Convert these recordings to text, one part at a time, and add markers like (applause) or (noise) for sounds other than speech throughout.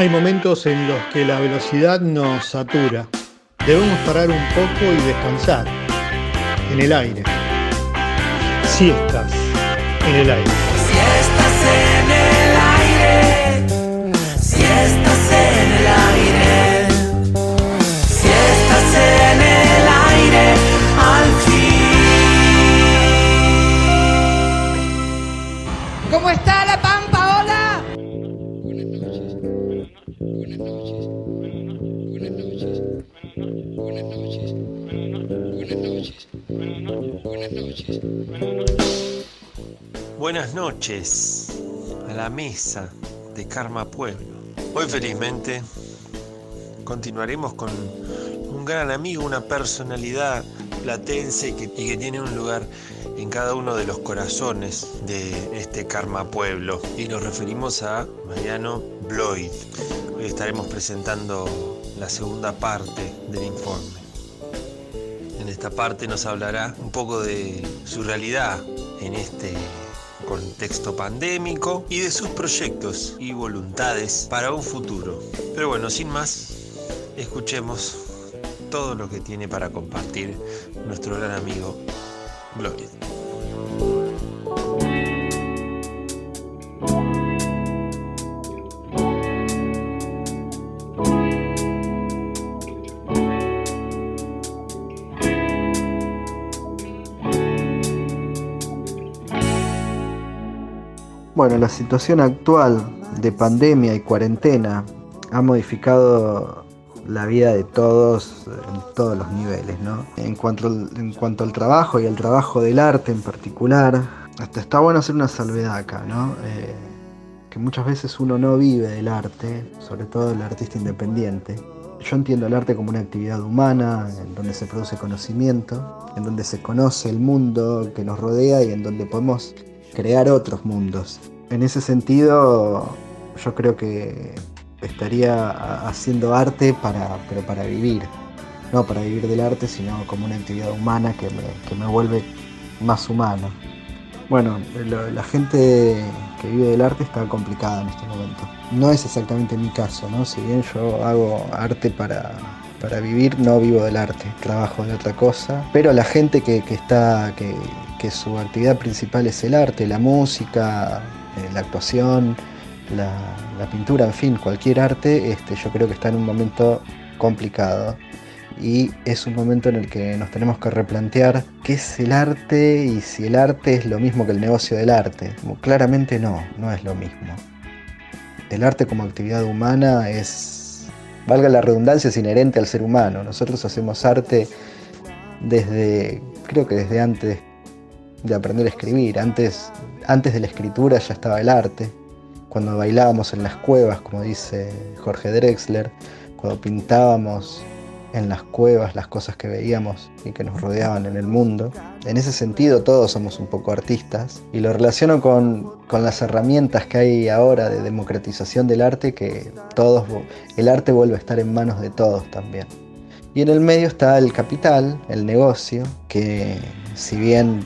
Hay momentos en los que la velocidad nos satura. Debemos parar un poco y descansar. En el aire. Si estás en el aire. Si estás en el aire. Noches a la mesa de Karma Pueblo. Hoy felizmente continuaremos con un gran amigo, una personalidad platense y que, tiene un lugar en cada uno de los corazones de este Karma Pueblo. Y nos referimos a Mariano Bloyd. Hoy estaremos presentando la segunda parte del informe. En esta parte nos hablará un poco de su realidad en este contexto pandémico y de sus proyectos y voluntades para un futuro. Pero bueno, sin más, escuchemos todo lo que tiene para compartir nuestro gran amigo Bloyd. La situación actual de pandemia y cuarentena ha modificado la vida de todos en todos los niveles, ¿no? En cuanto, al, trabajo y al trabajo del arte en particular, hasta está bueno hacer una salvedad acá, ¿no? Eh, que muchas veces uno no vive del arte, sobre todo el artista independiente. Yo entiendo el arte como una actividad humana, en donde se produce conocimiento, en donde se conoce el mundo que nos rodea y en donde podemos crear otros mundos. En ese sentido, yo creo que estaría haciendo arte para, pero para vivir. No para vivir del arte, sino como una actividad humana que me, que me vuelve más humano. Bueno, la gente que vive del arte está complicada en este momento. No es exactamente mi caso, ¿no? Si bien yo hago arte para, para vivir, no vivo del arte, trabajo de otra cosa. Pero la gente que, que está, que, que su actividad principal es el arte, la música, la actuación, la, pintura, en fin, cualquier arte, este, yo creo que está en un momento complicado. Y es un momento en el que nos tenemos que replantear qué es el arte y si el arte es lo mismo que el negocio del arte. Claramente no, no es lo mismo. El arte como actividad humana es, valga la redundancia, es inherente al ser humano. Nosotros hacemos arte desde, creo que desde antes de aprender a escribir. Antes, antes de la escritura ya estaba el arte. Cuando bailábamos en las cuevas, como dice Jorge Drexler, cuando pintábamos en las cuevas las cosas que veíamos y que nos rodeaban en el mundo. En ese sentido todos somos un poco artistas y lo relaciono con, con las herramientas que hay ahora de democratización del arte, que todos, el arte vuelve a estar en manos de todos también. Y en el medio está el capital, el negocio, que si bien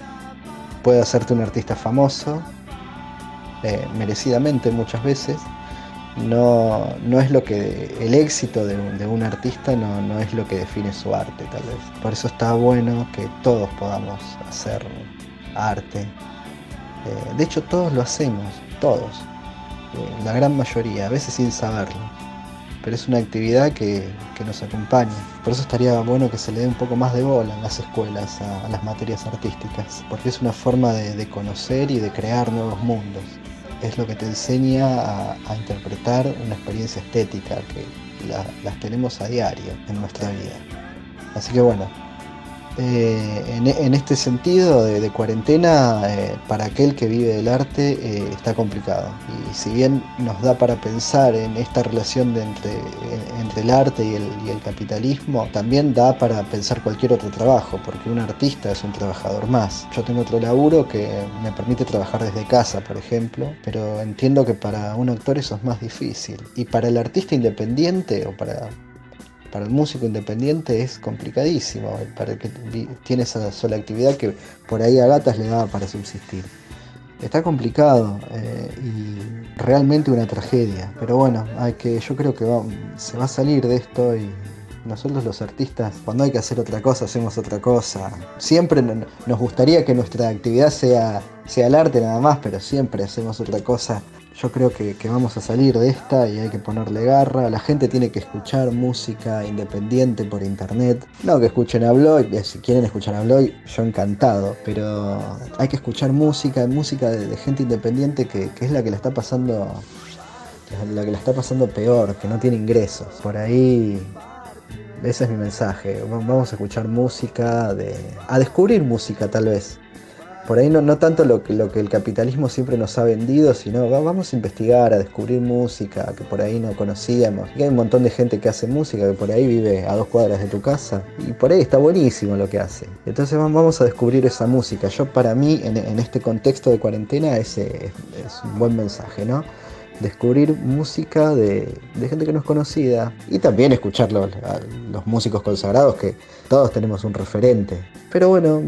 puede hacerte un artista famoso, eh, merecidamente muchas veces, no, no, es lo que el éxito de un, de un artista no, no, es lo que define su arte tal vez. Por eso está bueno que todos podamos hacer arte. Eh, de hecho todos lo hacemos, todos, eh, la gran mayoría, a veces sin saberlo. Pero es una actividad que, que, nos acompaña. Por eso estaría bueno que se le dé un poco más de bola en las escuelas a, las materias artísticas, porque es una forma de, de conocer y de crear nuevos mundos es lo que te enseña a, interpretar una experiencia estética que la, las tenemos a diario en nuestra vida. Así que bueno, eh, en, este sentido de, cuarentena, eh, para aquel que vive del arte eh, está complicado. Y si bien nos da para pensar en esta relación entre, el arte y el capitalismo, también da para pensar cualquier otro trabajo, porque un artista es un trabajador más. Yo tengo otro laburo que me permite trabajar desde casa, por ejemplo, pero entiendo que para un actor eso es más difícil. Y para el artista independiente o para para el músico independiente es complicadísimo, para el que tiene esa sola actividad que por ahí a gatas le daba para subsistir. Está complicado eh, realmente una tragedia. Pero bueno, hay que, yo creo que se va a salir de esto y nosotros los artistas, cuando hay que hacer otra cosa, hacemos otra cosa. Siempre nos gustaría que nuestra actividad sea, sea el arte nada más, pero siempre hacemos otra cosa yo creo que, vamos a salir de esta y hay que ponerle garra. La gente tiene que escuchar música independiente por internet. No que escuchen a Bloy, eh, si quieren escuchar a Bloy, yo encantado. Pero hay que escuchar música, música de, gente independiente que, es la que la está pasando. La que la está pasando peor, que no tiene ingresos. Por ahí ese es mi mensaje. Vamos a escuchar música, a descubrir música tal vez por ahí no, tanto lo que, el capitalismo siempre nos ha vendido, sino vamos a investigar, a descubrir música que por ahí no conocíamos. Hay un montón de gente que hace música que por ahí vive a dos cuadras de tu casa y por ahí está buenísimo lo que hace. Entonces vamos a descubrir esa música. Yo para mí en, este contexto de cuarentena ese es un buen mensaje, ¿no? Descubrir música de, gente que no es conocida y también escuchar los, los músicos consagrados que todos tenemos un referente. Pero bueno,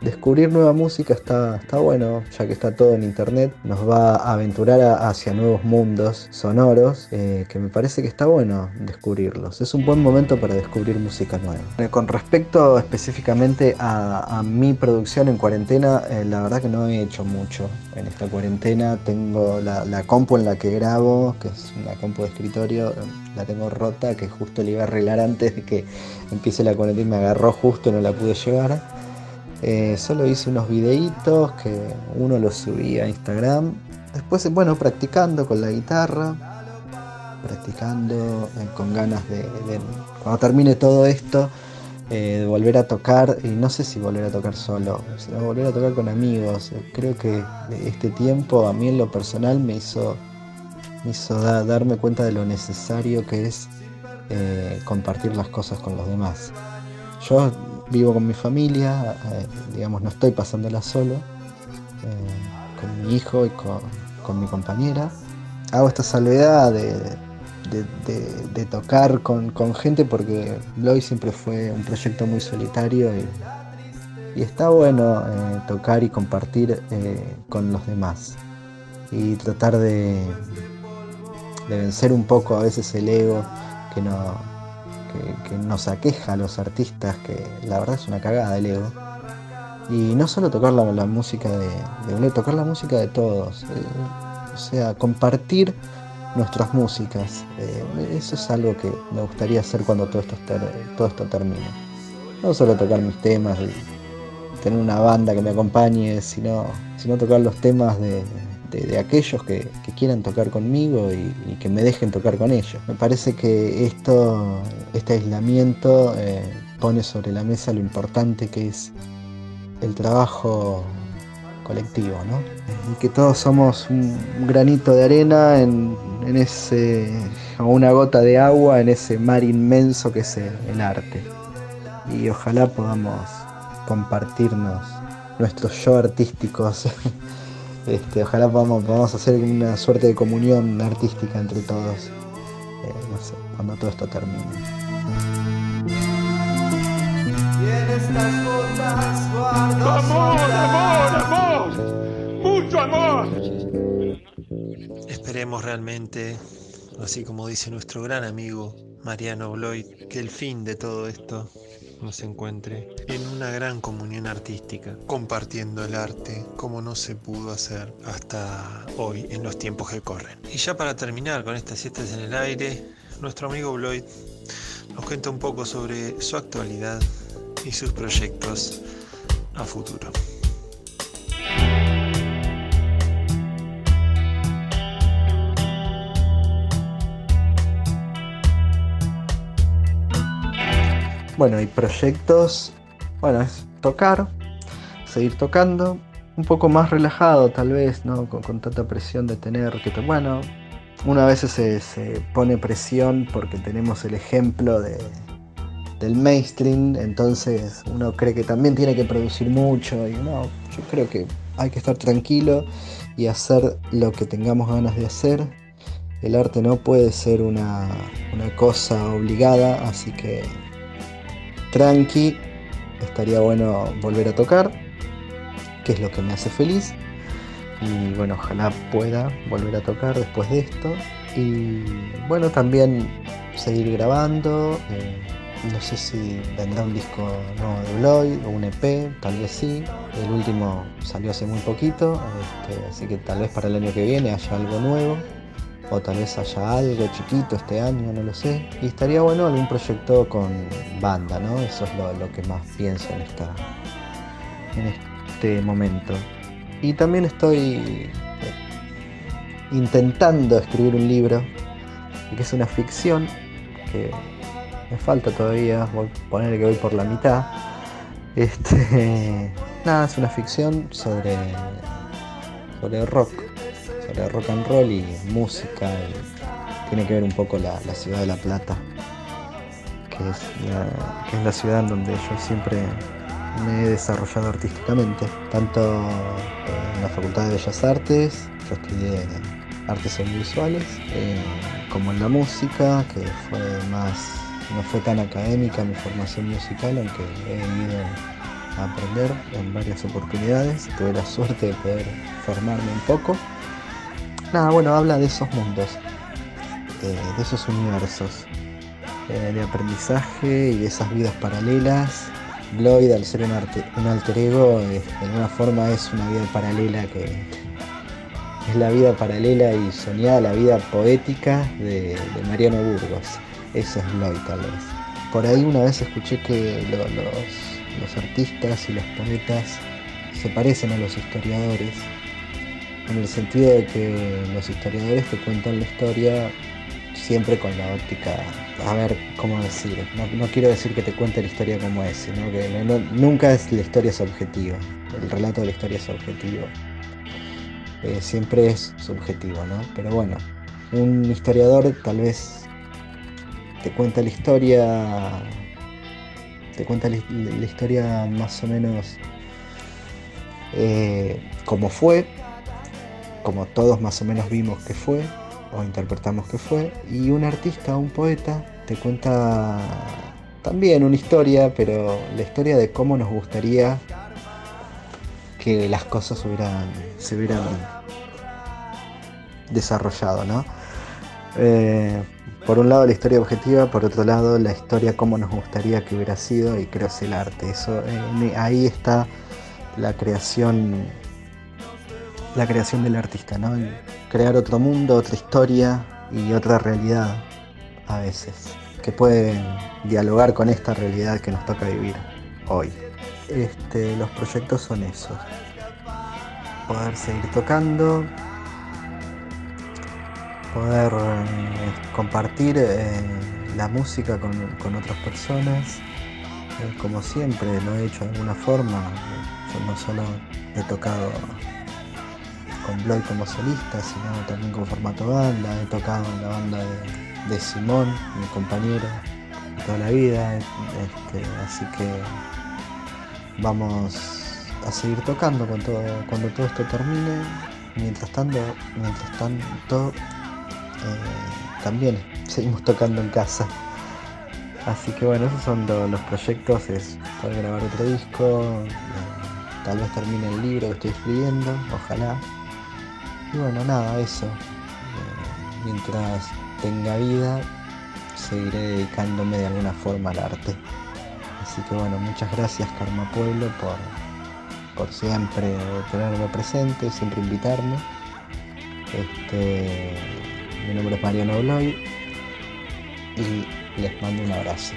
descubrir nueva música está, está bueno, ya que está todo en internet, nos va a aventurar hacia nuevos mundos sonoros, eh, que me parece que está bueno descubrirlos. Es un buen momento para descubrir música nueva. Eh, con respecto específicamente a, mi producción en cuarentena, eh, la verdad que no he hecho mucho en esta cuarentena. Tengo la, la en la que grabo, que es una compu de escritorio, la tengo rota, que justo le iba a arreglar antes de que empiece la cuarentena y me agarró justo, no la pude llevar. Eh, solo hice unos videitos que uno los subí a Instagram. Después, bueno, practicando con la guitarra, practicando eh, con ganas de, cuando termine todo esto, eh, de volver a tocar, y no sé si volver a tocar solo, volver a tocar con amigos. Creo que este tiempo a mí en lo personal me hizo, hizo darme cuenta de lo necesario que es compartir las cosas con los demás. Yo vivo con mi familia, eh, digamos, no estoy pasándola solo, eh, con mi hijo y con, mi compañera. Hago esta salvedad de, tocar con, gente porque Bloy siempre fue un proyecto muy solitario y, está bueno eh, tocar y compartir con los demás y tratar de, de vencer un poco a veces el ego que no, que, nos aqueja a los artistas, que la verdad es una cagada el ego. Y no solo tocar la, música de, de tocar la música de todos. Eh, o sea, compartir nuestras músicas. Eh, eso es algo que me gustaría hacer cuando todo esto, todo esto termine. No solo tocar mis temas y tener una banda que me acompañe, sino, sino tocar los temas de, de, aquellos que, quieran tocar conmigo y, que me dejen tocar con ellos. Me parece que esto, este aislamiento eh, pone sobre la mesa lo importante que es el trabajo colectivo, ¿no? Y que todos somos un granito de arena en, ese, o una gota de agua en ese mar inmenso que es el arte. Y ojalá podamos compartirnos nuestros yo artísticos (laughs) Este, ojalá vamos, vamos a hacer una suerte de comunión artística entre todos, eh, no sé, cuando todo esto termine. ¡Amor, amor, amor! ¡Mucho amor! Esperemos realmente, así como dice nuestro gran amigo Mariano Bloyd, que el fin de todo esto nos encuentre en una gran comunión artística, compartiendo el arte como no se pudo hacer hasta hoy en los tiempos que corren. Y ya para terminar con estas siestas en el aire, nuestro amigo Bloyd nos cuenta un poco sobre su actualidad y sus proyectos a futuro. Bueno, y proyectos, bueno, es tocar, seguir tocando, un poco más relajado tal vez, ¿no? Con, tanta presión de tener que, bueno, una vez se, se pone presión porque tenemos el ejemplo de, del mainstream, entonces uno cree que también tiene que producir mucho y no, yo creo que hay que estar tranquilo y hacer lo que tengamos ganas de hacer. El arte no puede ser una, una cosa obligada, así que tranqui, estaría bueno volver a tocar, que es lo que me hace feliz. Y bueno, ojalá pueda volver a tocar después de esto. Y bueno, también seguir grabando. eh, no sé si vendrá un disco nuevo de Bloyd o un EP, tal vez sí. El último salió hace muy poquito, este, así que tal vez para el año que viene haya algo nuevo. O tal vez haya algo chiquito este año, no lo sé. Y estaría bueno algún proyecto con banda, ¿no? Eso es lo, que más pienso en, esta, en este momento. Y también estoy eh, intentando escribir un libro, que es una ficción, que me falta todavía, voy a poner que voy por la mitad. Este, (laughs) nada, es una ficción sobre, sobre rock, sobre rock and roll y música. tiene que ver un poco la, la ciudad de La Plata, que es, la, que es la ciudad en donde yo siempre me he desarrollado artísticamente, tanto en la Facultad de Bellas Artes, yo estudié artes audiovisuales, eh, como en la música, que fue más, no fue tan académica mi formación musical, aunque he ido a aprender en varias oportunidades, tuve la suerte de poder formarme un poco. Nada, bueno, habla de esos mundos, eh, de esos universos, eh, de aprendizaje y de esas vidas paralelas. Lloyd, al ser un, un alter ego, de alguna forma es una vida paralela que es la vida paralela y soñada, la vida poética de, Mariano Burgos. Eso es Lloyd, tal vez. Por ahí una vez escuché que lo- los, los artistas y los poetas se parecen a los historiadores, en el sentido de que los historiadores te cuentan la historia siempre con la óptica, a ver cómo decir, no, no quiero decir que te cuente la historia como es, sino que nunca es la historia es objetiva, el relato de la historia es objetivo, Eh, siempre es subjetivo, ¿no? Pero bueno, un historiador tal vez te cuenta la historia, te cuenta la, la historia más o menos eh, como fue, como todos más o menos vimos que fue, o interpretamos que fue, y un artista, un poeta, te cuenta también una historia, pero la historia de cómo nos gustaría que las cosas hubieran, se hubieran desarrollado, ¿no? Eh, por un lado la historia objetiva, por otro lado la historia cómo nos gustaría que hubiera sido y creo es el arte. Eso, eh, ahí está la creación la creación del artista, ¿no? Crear otro mundo, otra historia y otra realidad a veces, que puede dialogar con esta realidad que nos toca vivir hoy. Este, los proyectos son esos. Poder seguir tocando, poder eh, compartir eh, la música con, con otras personas, eh, como siempre lo he hecho de alguna forma. Yo no solo he tocado con Bloy como solista, sino también con formato banda. He tocado en la banda de, de Simón, mi compañero, toda la vida. este, así que vamos a seguir tocando cuando todo esto termine. Mientras tanto, mientras tanto eh, también seguimos tocando en casa. Así que bueno, esos son lo- los proyectos, es poder grabar otro disco, eh, tal vez termine el libro que estoy escribiendo, ojalá. Y bueno, nada, eso. Eh, mientras tenga vida, seguiré dedicándome de alguna forma al arte. Así que bueno, muchas gracias Karma Pueblo por, por siempre tenerme presente, siempre invitarme. Este, mi nombre es Mariano Bloy y les mando un abrazo.